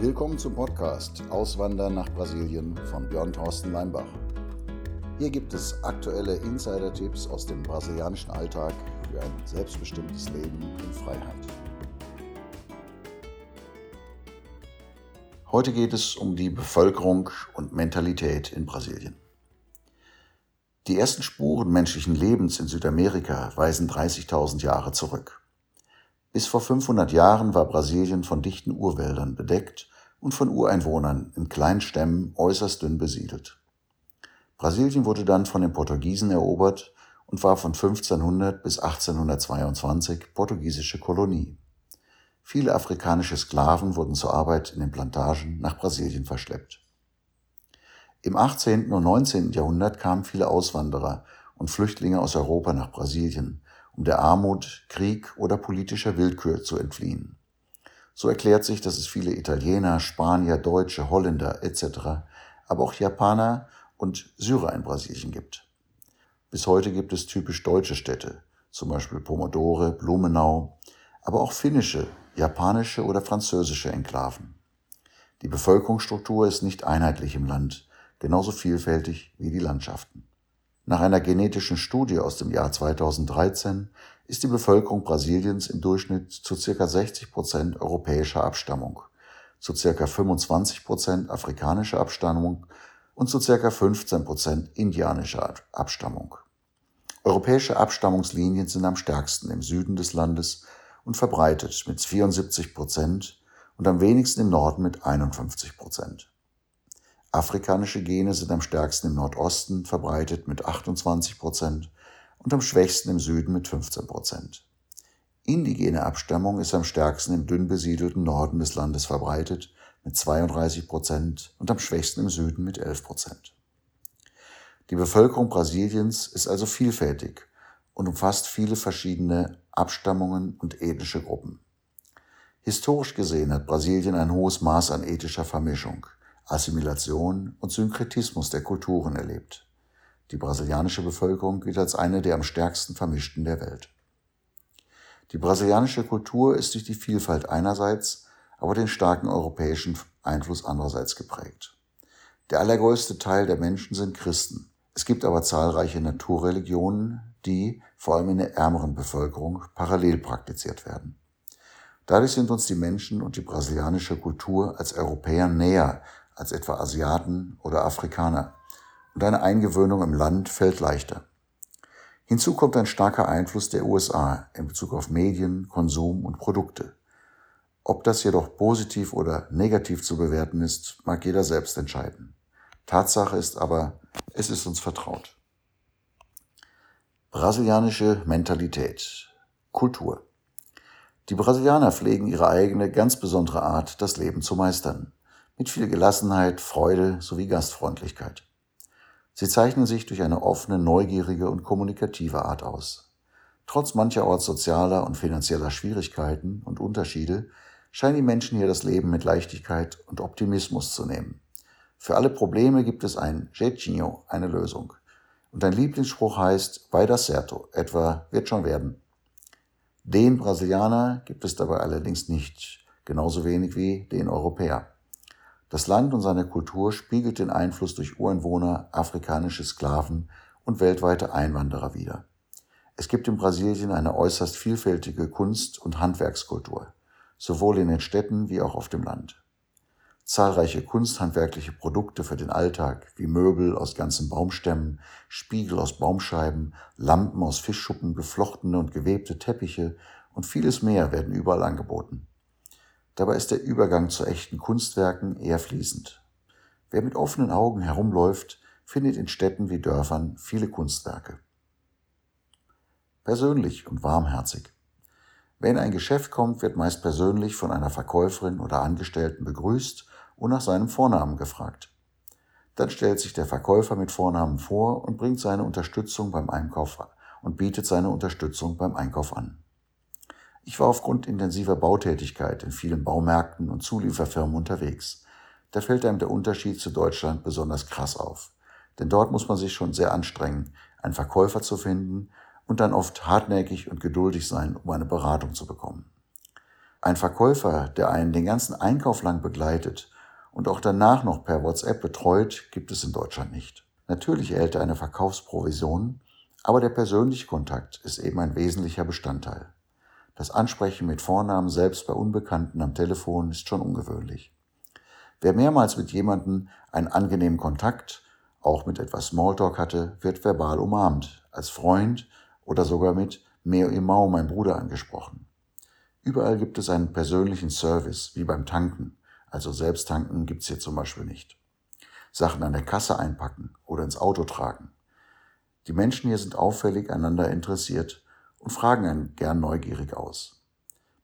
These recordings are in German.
Willkommen zum Podcast Auswandern nach Brasilien von Björn Thorsten Leimbach. Hier gibt es aktuelle Insider-Tipps aus dem brasilianischen Alltag für ein selbstbestimmtes Leben in Freiheit. Heute geht es um die Bevölkerung und Mentalität in Brasilien. Die ersten Spuren menschlichen Lebens in Südamerika weisen 30.000 Jahre zurück. Bis vor 500 Jahren war Brasilien von dichten Urwäldern bedeckt und von Ureinwohnern in kleinen Stämmen äußerst dünn besiedelt. Brasilien wurde dann von den Portugiesen erobert und war von 1500 bis 1822 portugiesische Kolonie. Viele afrikanische Sklaven wurden zur Arbeit in den Plantagen nach Brasilien verschleppt. Im 18. und 19. Jahrhundert kamen viele Auswanderer und Flüchtlinge aus Europa nach Brasilien, um der Armut, Krieg oder politischer Willkür zu entfliehen. So erklärt sich, dass es viele Italiener, Spanier, Deutsche, Holländer etc., aber auch Japaner und Syrer in Brasilien gibt. Bis heute gibt es typisch deutsche Städte, zum Beispiel Pomodore, Blumenau, aber auch finnische, japanische oder französische Enklaven. Die Bevölkerungsstruktur ist nicht einheitlich im Land, genauso vielfältig wie die Landschaften. Nach einer genetischen Studie aus dem Jahr 2013 ist die Bevölkerung Brasiliens im Durchschnitt zu ca. 60 Prozent europäischer Abstammung, zu ca. 25 Prozent afrikanischer Abstammung und zu ca. 15 Prozent indianischer Abstammung. Europäische Abstammungslinien sind am stärksten im Süden des Landes und verbreitet mit 74 Prozent und am wenigsten im Norden mit 51 Prozent. Afrikanische Gene sind am stärksten im Nordosten verbreitet mit 28 Prozent und am schwächsten im Süden mit 15 Prozent. Indigene Abstammung ist am stärksten im dünn besiedelten Norden des Landes verbreitet mit 32 Prozent und am schwächsten im Süden mit 11 Prozent. Die Bevölkerung Brasiliens ist also vielfältig und umfasst viele verschiedene Abstammungen und ethnische Gruppen. Historisch gesehen hat Brasilien ein hohes Maß an ethischer Vermischung – Assimilation und Synkretismus der Kulturen erlebt. Die brasilianische Bevölkerung gilt als eine der am stärksten vermischten der Welt. Die brasilianische Kultur ist durch die Vielfalt einerseits, aber den starken europäischen Einfluss andererseits geprägt. Der allergrößte Teil der Menschen sind Christen. Es gibt aber zahlreiche Naturreligionen, die, vor allem in der ärmeren Bevölkerung, parallel praktiziert werden. Dadurch sind uns die Menschen und die brasilianische Kultur als Europäer näher als etwa Asiaten oder Afrikaner. Und eine Eingewöhnung im Land fällt leichter. Hinzu kommt ein starker Einfluss der USA in Bezug auf Medien, Konsum und Produkte. Ob das jedoch positiv oder negativ zu bewerten ist, mag jeder selbst entscheiden. Tatsache ist aber, es ist uns vertraut. Brasilianische Mentalität. Kultur. Die Brasilianer pflegen ihre eigene, ganz besondere Art, das Leben zu meistern mit viel Gelassenheit, Freude sowie Gastfreundlichkeit. Sie zeichnen sich durch eine offene, neugierige und kommunikative Art aus. Trotz mancherorts sozialer und finanzieller Schwierigkeiten und Unterschiede scheinen die Menschen hier das Leben mit Leichtigkeit und Optimismus zu nehmen. Für alle Probleme gibt es ein Jeitinho, eine Lösung. Und ein Lieblingsspruch heißt Vai dar certo, etwa wird schon werden. Den Brasilianer gibt es dabei allerdings nicht, genauso wenig wie den Europäer. Das Land und seine Kultur spiegelt den Einfluss durch Ureinwohner, afrikanische Sklaven und weltweite Einwanderer wider. Es gibt in Brasilien eine äußerst vielfältige Kunst- und Handwerkskultur, sowohl in den Städten wie auch auf dem Land. Zahlreiche kunsthandwerkliche Produkte für den Alltag, wie Möbel aus ganzen Baumstämmen, Spiegel aus Baumscheiben, Lampen aus Fischschuppen, geflochtene und gewebte Teppiche und vieles mehr werden überall angeboten. Dabei ist der Übergang zu echten Kunstwerken eher fließend. Wer mit offenen Augen herumläuft, findet in Städten wie Dörfern viele Kunstwerke. Persönlich und warmherzig. Wer in ein Geschäft kommt, wird meist persönlich von einer Verkäuferin oder Angestellten begrüßt und nach seinem Vornamen gefragt. Dann stellt sich der Verkäufer mit Vornamen vor und bringt seine Unterstützung beim Einkauf und bietet seine Unterstützung beim Einkauf an. Ich war aufgrund intensiver Bautätigkeit in vielen Baumärkten und Zulieferfirmen unterwegs. Da fällt einem der Unterschied zu Deutschland besonders krass auf. Denn dort muss man sich schon sehr anstrengen, einen Verkäufer zu finden und dann oft hartnäckig und geduldig sein, um eine Beratung zu bekommen. Ein Verkäufer, der einen den ganzen Einkauf lang begleitet und auch danach noch per WhatsApp betreut, gibt es in Deutschland nicht. Natürlich erhält er eine Verkaufsprovision, aber der persönliche Kontakt ist eben ein wesentlicher Bestandteil. Das Ansprechen mit Vornamen selbst bei Unbekannten am Telefon ist schon ungewöhnlich. Wer mehrmals mit jemandem einen angenehmen Kontakt, auch mit etwas Smalltalk hatte, wird verbal umarmt, als Freund oder sogar mit Meo Imau, mein Bruder, angesprochen. Überall gibt es einen persönlichen Service, wie beim Tanken. Also selbst tanken gibt's hier zum Beispiel nicht. Sachen an der Kasse einpacken oder ins Auto tragen. Die Menschen hier sind auffällig einander interessiert und fragen einen gern neugierig aus.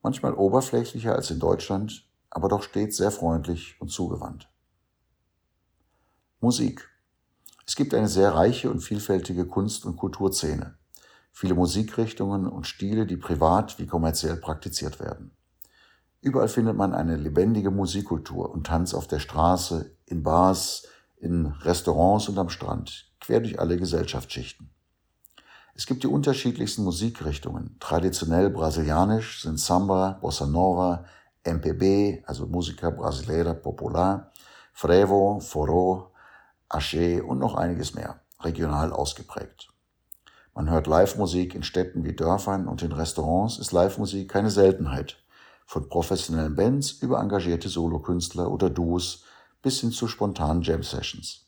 Manchmal oberflächlicher als in Deutschland, aber doch stets sehr freundlich und zugewandt. Musik. Es gibt eine sehr reiche und vielfältige Kunst- und Kulturszene. Viele Musikrichtungen und Stile, die privat wie kommerziell praktiziert werden. Überall findet man eine lebendige Musikkultur und Tanz auf der Straße, in Bars, in Restaurants und am Strand, quer durch alle Gesellschaftsschichten. Es gibt die unterschiedlichsten Musikrichtungen. Traditionell brasilianisch sind Samba, Bossa Nova, MPB, also Musica Brasileira Popular, Frevo, Forró, Axé und noch einiges mehr, regional ausgeprägt. Man hört Live-Musik in Städten wie Dörfern und in Restaurants ist Live-Musik keine Seltenheit. Von professionellen Bands über engagierte Solokünstler oder Duos bis hin zu spontanen Jam-Sessions.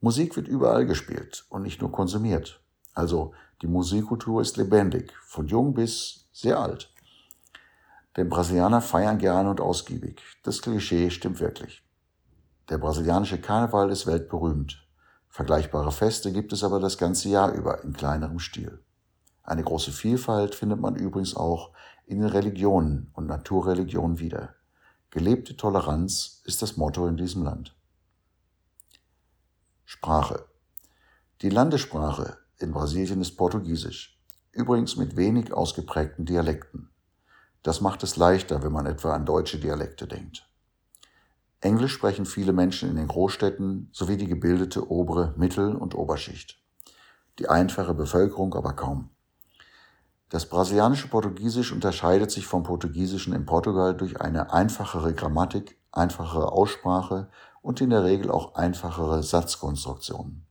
Musik wird überall gespielt und nicht nur konsumiert. Also die Musikkultur ist lebendig, von jung bis sehr alt. Denn Brasilianer feiern gerne und ausgiebig. Das Klischee stimmt wirklich. Der brasilianische Karneval ist weltberühmt. Vergleichbare Feste gibt es aber das ganze Jahr über in kleinerem Stil. Eine große Vielfalt findet man übrigens auch in den Religionen und Naturreligionen wieder. Gelebte Toleranz ist das Motto in diesem Land. Sprache. Die Landessprache in Brasilien ist Portugiesisch, übrigens mit wenig ausgeprägten Dialekten. Das macht es leichter, wenn man etwa an deutsche Dialekte denkt. Englisch sprechen viele Menschen in den Großstädten sowie die gebildete obere Mittel- und Oberschicht. Die einfache Bevölkerung aber kaum. Das brasilianische Portugiesisch unterscheidet sich vom Portugiesischen in Portugal durch eine einfachere Grammatik, einfachere Aussprache und in der Regel auch einfachere Satzkonstruktionen.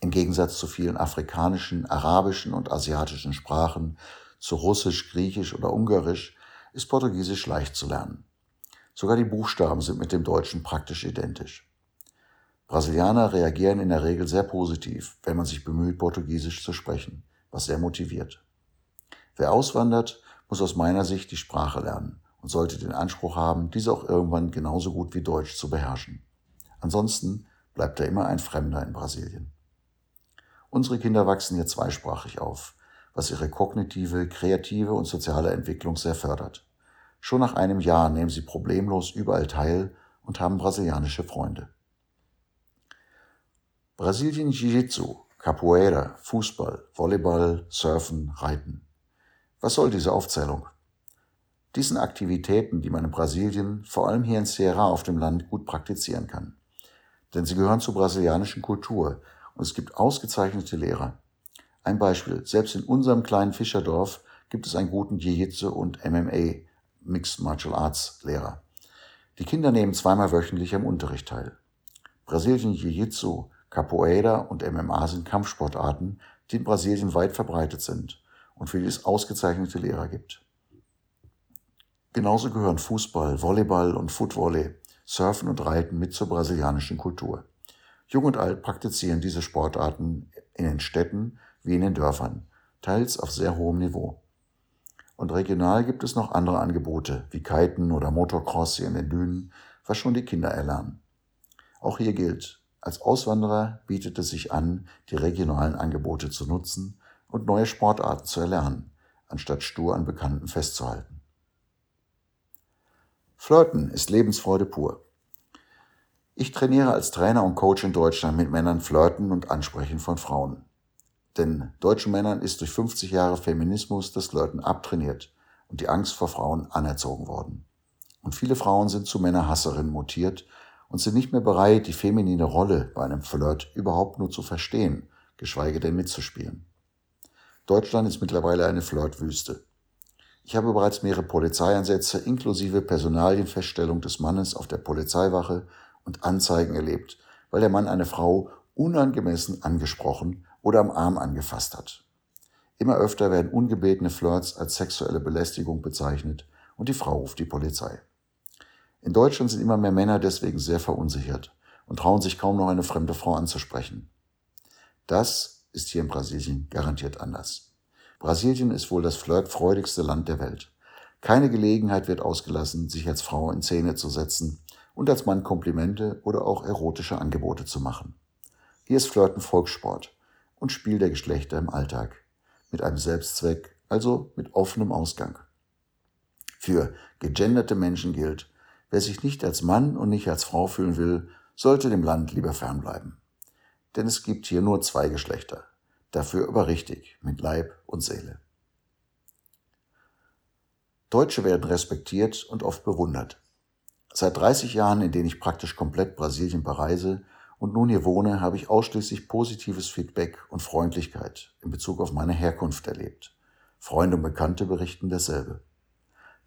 Im Gegensatz zu vielen afrikanischen, arabischen und asiatischen Sprachen, zu Russisch, Griechisch oder Ungarisch, ist Portugiesisch leicht zu lernen. Sogar die Buchstaben sind mit dem Deutschen praktisch identisch. Brasilianer reagieren in der Regel sehr positiv, wenn man sich bemüht, Portugiesisch zu sprechen, was sehr motiviert. Wer auswandert, muss aus meiner Sicht die Sprache lernen und sollte den Anspruch haben, diese auch irgendwann genauso gut wie Deutsch zu beherrschen. Ansonsten bleibt er immer ein Fremder in Brasilien. Unsere Kinder wachsen hier zweisprachig auf, was ihre kognitive, kreative und soziale Entwicklung sehr fördert. Schon nach einem Jahr nehmen sie problemlos überall teil und haben brasilianische Freunde. Brasilien Jiu-Jitsu, Capoeira, Fußball, Volleyball, Surfen, Reiten. Was soll diese Aufzählung? Dies sind Aktivitäten, die man in Brasilien, vor allem hier in Ceará auf dem Land, gut praktizieren kann. Denn sie gehören zur brasilianischen Kultur und es gibt ausgezeichnete Lehrer. Ein Beispiel, selbst in unserem kleinen Fischerdorf gibt es einen guten Jiu-Jitsu und MMA, Mixed Martial Arts Lehrer. Die Kinder nehmen zweimal wöchentlich am Unterricht teil. Brasilien Jiu-Jitsu, Capoeira und MMA sind Kampfsportarten, die in Brasilien weit verbreitet sind und für die es ausgezeichnete Lehrer gibt. Genauso gehören Fußball, Volleyball und Footvolley, Surfen und Reiten mit zur brasilianischen Kultur. Jung und alt praktizieren diese Sportarten in den Städten wie in den Dörfern, teils auf sehr hohem Niveau. Und regional gibt es noch andere Angebote, wie Kiten oder Motocross hier in den Dünen, was schon die Kinder erlernen. Auch hier gilt, als Auswanderer bietet es sich an, die regionalen Angebote zu nutzen und neue Sportarten zu erlernen, anstatt stur an Bekannten festzuhalten. Flirten ist Lebensfreude pur. Ich trainiere als Trainer und Coach in Deutschland mit Männern Flirten und Ansprechen von Frauen. Denn deutschen Männern ist durch 50 Jahre Feminismus das Flirten abtrainiert und die Angst vor Frauen anerzogen worden. Und viele Frauen sind zu Männerhasserinnen mutiert und sind nicht mehr bereit, die feminine Rolle bei einem Flirt überhaupt nur zu verstehen, geschweige denn mitzuspielen. Deutschland ist mittlerweile eine Flirtwüste. Ich habe bereits mehrere Polizeieinsätze inklusive Personalienfeststellung des Mannes auf der Polizeiwache und Anzeigen erlebt, weil der Mann eine Frau unangemessen angesprochen oder am Arm angefasst hat. Immer öfter werden ungebetene Flirts als sexuelle Belästigung bezeichnet und die Frau ruft die Polizei. In Deutschland sind immer mehr Männer deswegen sehr verunsichert und trauen sich kaum noch eine fremde Frau anzusprechen. Das ist hier in Brasilien garantiert anders. Brasilien ist wohl das flirtfreudigste Land der Welt. Keine Gelegenheit wird ausgelassen, sich als Frau in Szene zu setzen und als Mann Komplimente oder auch erotische Angebote zu machen. Hier ist Flirten Volkssport und Spiel der Geschlechter im Alltag mit einem Selbstzweck, also mit offenem Ausgang. Für gegenderte Menschen gilt, wer sich nicht als Mann und nicht als Frau fühlen will, sollte dem Land lieber fernbleiben. Denn es gibt hier nur zwei Geschlechter, dafür aber richtig, mit Leib und Seele. Deutsche werden respektiert und oft bewundert. Seit 30 Jahren, in denen ich praktisch komplett Brasilien bereise, und nun hier wohne, habe ich ausschließlich positives Feedback und Freundlichkeit in Bezug auf meine Herkunft erlebt. Freunde und Bekannte berichten dasselbe.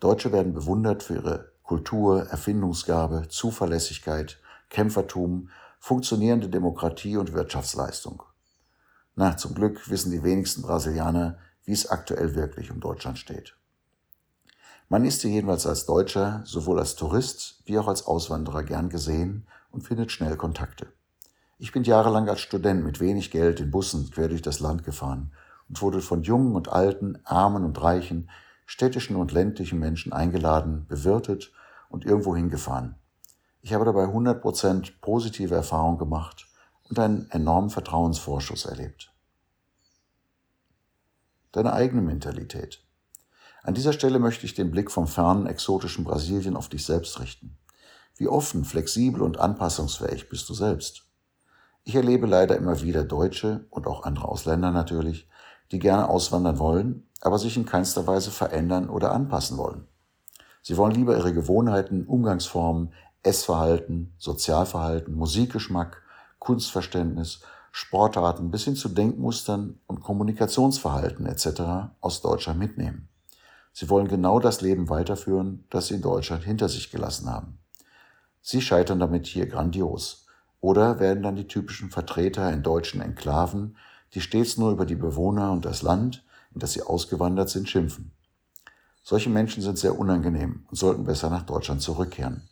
Deutsche werden bewundert für ihre Kultur, Erfindungsgabe, Zuverlässigkeit, Kämpfertum, funktionierende Demokratie und Wirtschaftsleistung. Na, zum Glück wissen die wenigsten Brasilianer, wie es aktuell wirklich um Deutschland steht. Man ist hier jedenfalls als Deutscher, sowohl als Tourist wie auch als Auswanderer gern gesehen und findet schnell Kontakte. Ich bin jahrelang als Student mit wenig Geld in Bussen quer durch das Land gefahren und wurde von jungen und alten, armen und reichen, städtischen und ländlichen Menschen eingeladen, bewirtet und irgendwo hingefahren. Ich habe dabei 100% positive Erfahrungen gemacht und einen enormen Vertrauensvorschuss erlebt. Deine eigene Mentalität. An dieser Stelle möchte ich den Blick vom fernen, exotischen Brasilien auf dich selbst richten. Wie offen, flexibel und anpassungsfähig bist du selbst? Ich erlebe leider immer wieder Deutsche und auch andere Ausländer natürlich, die gerne auswandern wollen, aber sich in keinster Weise verändern oder anpassen wollen. Sie wollen lieber ihre Gewohnheiten, Umgangsformen, Essverhalten, Sozialverhalten, Musikgeschmack, Kunstverständnis, Sportarten bis hin zu Denkmustern und Kommunikationsverhalten etc. aus Deutschland mitnehmen. Sie wollen genau das Leben weiterführen, das sie in Deutschland hinter sich gelassen haben. Sie scheitern damit hier grandios. Oder werden dann die typischen Vertreter in deutschen Enklaven, die stets nur über die Bewohner und das Land, in das sie ausgewandert sind, schimpfen. Solche Menschen sind sehr unangenehm und sollten besser nach Deutschland zurückkehren.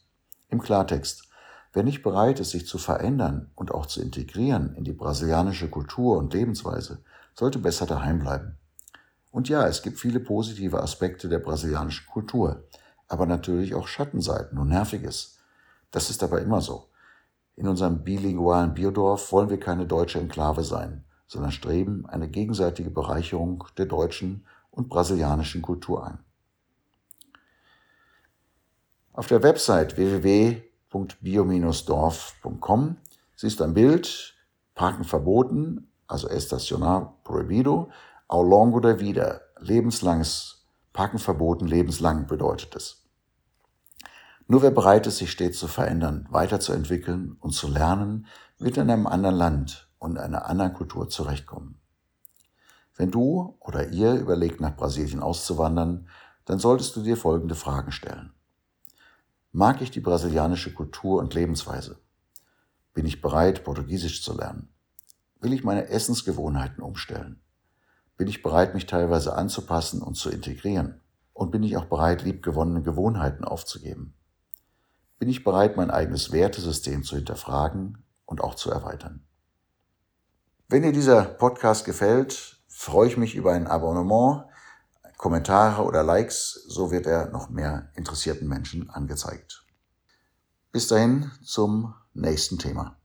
Im Klartext, wer nicht bereit ist, sich zu verändern und auch zu integrieren in die brasilianische Kultur und Lebensweise, sollte besser daheim bleiben. Und ja, es gibt viele positive Aspekte der brasilianischen Kultur, aber natürlich auch Schattenseiten und Nerviges. Das ist aber immer so. In unserem bilingualen Biodorf wollen wir keine deutsche Enklave sein, sondern streben eine gegenseitige Bereicherung der deutschen und brasilianischen Kultur an. Auf der Website www.bio-dorf.com siehst du ein Bild, Parken verboten, also estacionar prohibido, ao longo da vida, lebenslanges Parken verboten, lebenslang bedeutet es. Nur wer bereit ist, sich stets zu verändern, weiterzuentwickeln und zu lernen, wird in einem anderen Land und einer anderen Kultur zurechtkommen. Wenn du oder ihr überlegt, nach Brasilien auszuwandern, dann solltest du dir folgende Fragen stellen. Mag ich die brasilianische Kultur und Lebensweise? Bin ich bereit, Portugiesisch zu lernen? Will ich meine Essensgewohnheiten umstellen? Bin ich bereit, mich teilweise anzupassen und zu integrieren? Und bin ich auch bereit, liebgewonnene Gewohnheiten aufzugeben? bin ich bereit, mein eigenes Wertesystem zu hinterfragen und auch zu erweitern. Wenn dir dieser Podcast gefällt, freue ich mich über ein Abonnement, Kommentare oder Likes, so wird er noch mehr interessierten Menschen angezeigt. Bis dahin zum nächsten Thema.